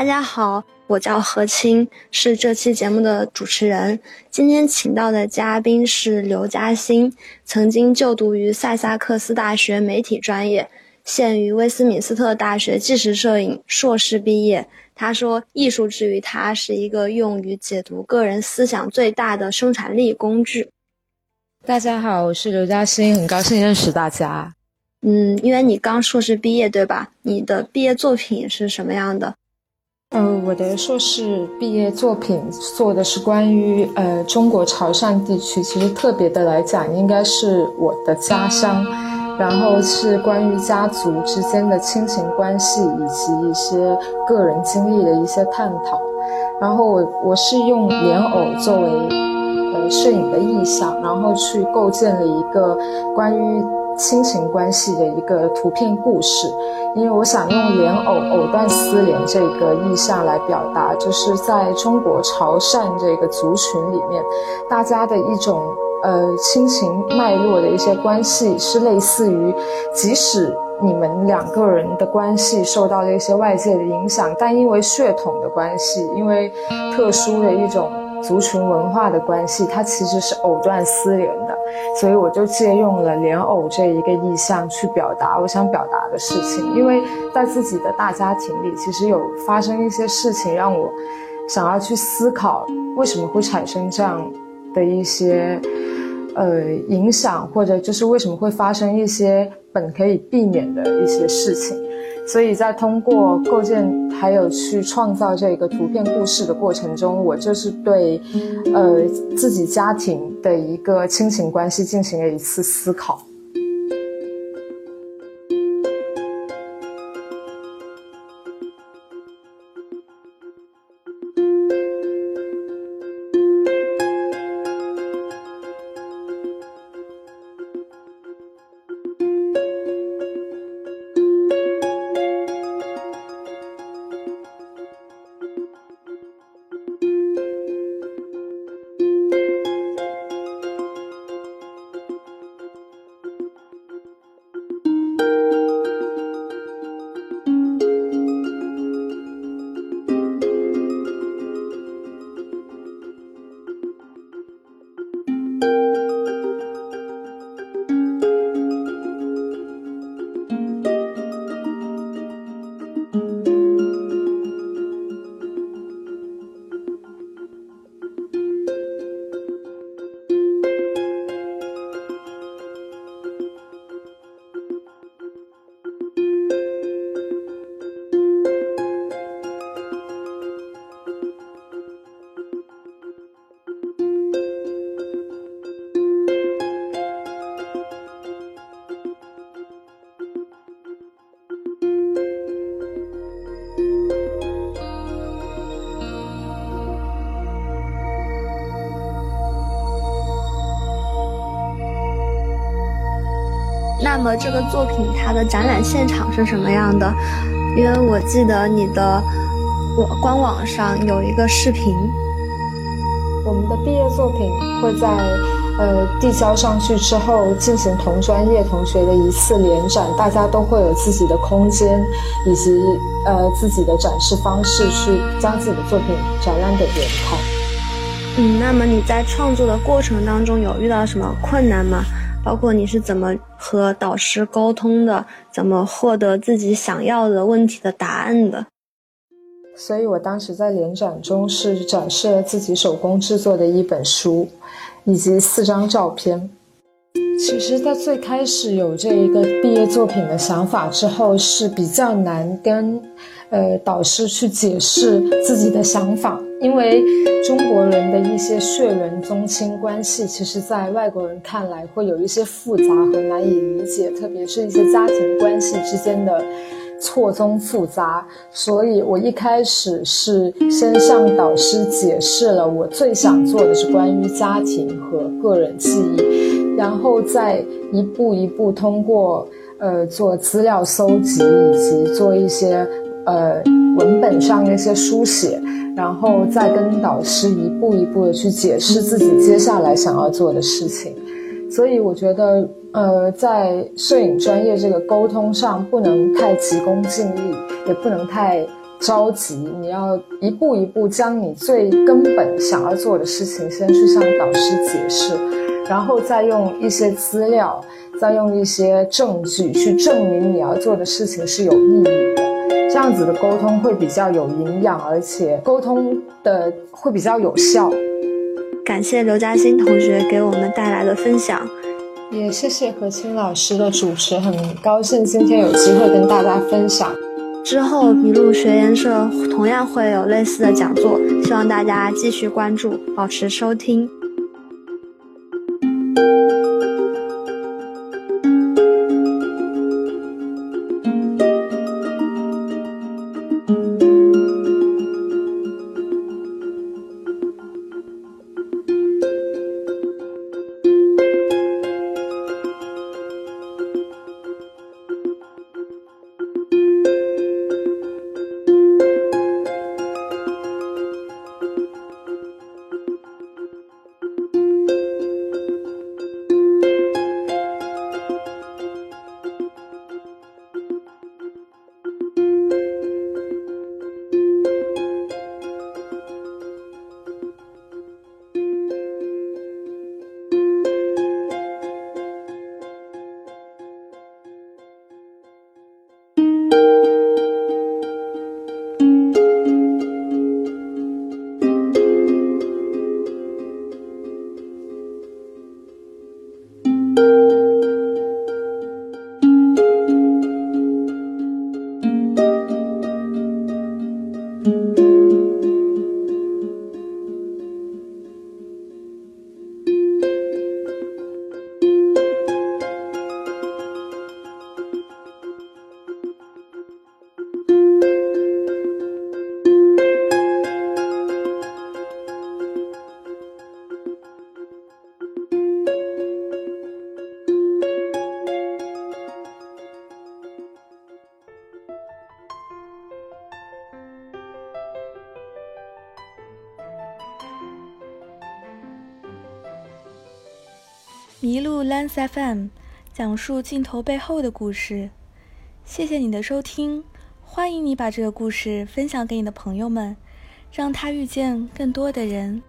大家好，我叫何青，是这期节目的主持人。今天请到的嘉宾是刘嘉欣，曾经就读于塞萨克斯大学媒体专业，现于威斯敏斯特大学纪实摄影硕士毕业。他说，艺术之于他是一个用于解读个人思想最大的生产力工具。大家好，我是刘嘉欣，很高兴认识大家。嗯，因为你刚硕士毕业，对吧？你的毕业作品是什么样的？呃，我的硕士毕业作品做的是关于呃中国潮汕地区，其实特别的来讲，应该是我的家乡，然后是关于家族之间的亲情关系以及一些个人经历的一些探讨。然后我我是用莲藕作为呃摄影的意象，然后去构建了一个关于。亲情关系的一个图片故事，因为我想用莲藕藕断丝连这个意象来表达，就是在中国潮汕这个族群里面，大家的一种呃亲情脉络的一些关系是类似于，即使你们两个人的关系受到了一些外界的影响，但因为血统的关系，因为特殊的一种。族群文化的关系，它其实是藕断丝连的，所以我就借用了莲藕这一个意象去表达我想表达的事情。因为在自己的大家庭里，其实有发生一些事情，让我想要去思考为什么会产生这样的一些呃影响，或者就是为什么会发生一些本可以避免的一些事情。所以在通过构建还有去创造这个图片故事的过程中，我就是对，呃，自己家庭的一个亲情关系进行了一次思考。那么这个作品它的展览现场是什么样的？因为我记得你的我官网上有一个视频。我们的毕业作品会在呃递交上去之后进行同专业同学的一次联展，大家都会有自己的空间以及呃自己的展示方式去将自己的作品展览给别人看。嗯，那么你在创作的过程当中有遇到什么困难吗？包括你是怎么和导师沟通的，怎么获得自己想要的问题的答案的？所以我当时在联展中是展示了自己手工制作的一本书，以及四张照片。其实，在最开始有这一个毕业作品的想法之后，是比较难跟。呃，导师去解释自己的想法，因为中国人的一些血缘宗亲关系，其实在外国人看来会有一些复杂和难以理解，特别是一些家庭关系之间的错综复杂。所以我一开始是先向导师解释了我最想做的是关于家庭和个人记忆，然后再一步一步通过呃做资料搜集以及做一些。呃，文本上的一些书写，然后再跟导师一步一步的去解释自己接下来想要做的事情。所以我觉得，呃，在摄影专业这个沟通上，不能太急功近利，也不能太着急，你要一步一步将你最根本想要做的事情先去向导师解释，然后再用一些资料，再用一些证据去证明你要做的事情是有意义的。这样子的沟通会比较有营养，而且沟通的会比较有效。感谢刘嘉欣同学给我们带来的分享，也谢谢何清老师的主持，很高兴今天有机会跟大家分享。之后，麋鹿学研社同样会有类似的讲座，希望大家继续关注，保持收听。麋鹿 Lens FM 讲述镜头背后的故事。谢谢你的收听，欢迎你把这个故事分享给你的朋友们，让他遇见更多的人。